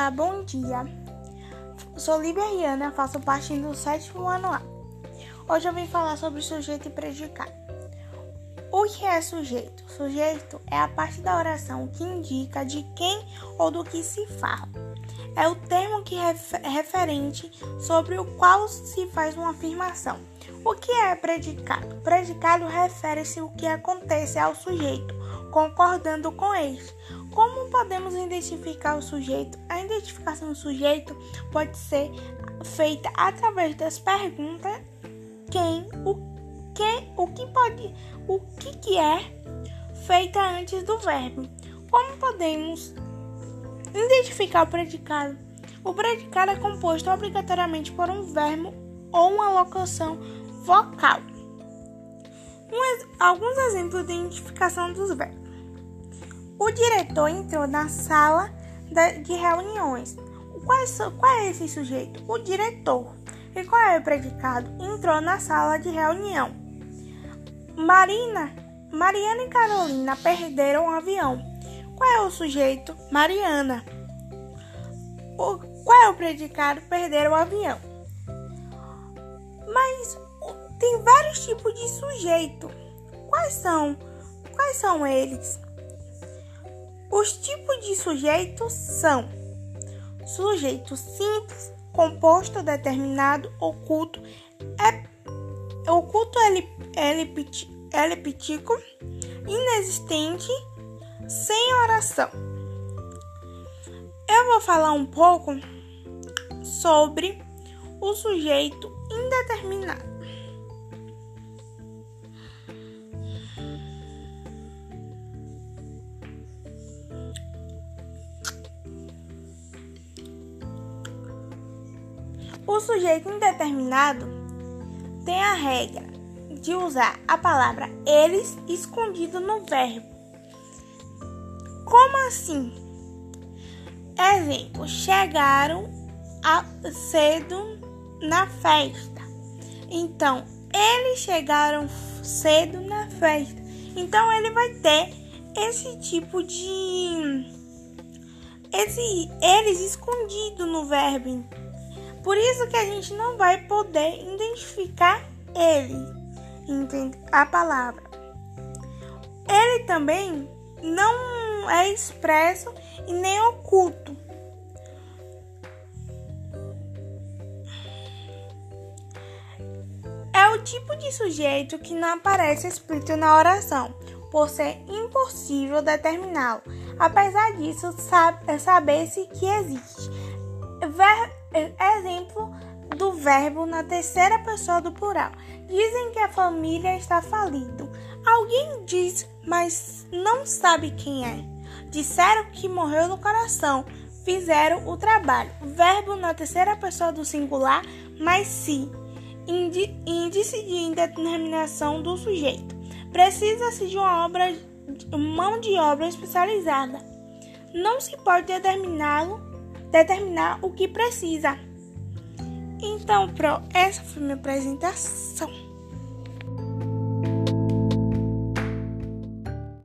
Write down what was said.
Olá, bom dia. Sou Lívia Riana, faço parte do sétimo ano A. Hoje eu vim falar sobre sujeito e predicado. O que é sujeito? Sujeito é a parte da oração que indica de quem ou do que se fala. É o termo que é referente sobre o qual se faz uma afirmação. O que é predicado? Predicado refere-se ao que acontece ao sujeito, concordando com ele. Como podemos identificar o sujeito? A identificação do sujeito pode ser feita através das perguntas quem, o que, o que pode, o que, que é feita antes do verbo. Como podemos identificar o predicado? O predicado é composto obrigatoriamente por um verbo ou uma locução vocal. Um, alguns exemplos de identificação dos verbos. O diretor entrou na sala de reuniões. Qual, é esse sujeito? O diretor. E qual é o predicado? Entrou na sala de reunião. Marina, Mariana e Carolina perderam o avião. Qual é o sujeito? Mariana. O, qual é o predicado? Perderam o avião. Mas tem vários tipos de sujeito. Quais são? Quais são eles? Os tipos de sujeitos são sujeito simples, composto, determinado, oculto, é, oculto eliptíco, inexistente, sem oração. Eu vou falar um pouco sobre o sujeito indeterminado. O sujeito indeterminado tem a regra de usar a palavra eles escondido no verbo. Como assim? Exemplo: chegaram cedo na festa. Então, eles chegaram cedo na festa. Então, ele vai ter esse tipo de esse eles escondido no verbo. Por isso que a gente não vai poder identificar ele? A palavra. Ele também não é expresso e nem oculto. É o tipo de sujeito que não aparece escrito na oração, por ser impossível determiná-lo. Apesar disso, sabe-se que existe. Ver exemplo do verbo na terceira pessoa do plural. Dizem que a família está falida. Alguém diz, mas não sabe quem é. Disseram que morreu no coração. Fizeram o trabalho. Verbo na terceira pessoa do singular, mas sim. Índice de indeterminação do sujeito. Precisa-se de uma obra, mão de obra especializada. Não se pode determiná-lo determinar o que precisa. Então, pro, essa foi minha apresentação.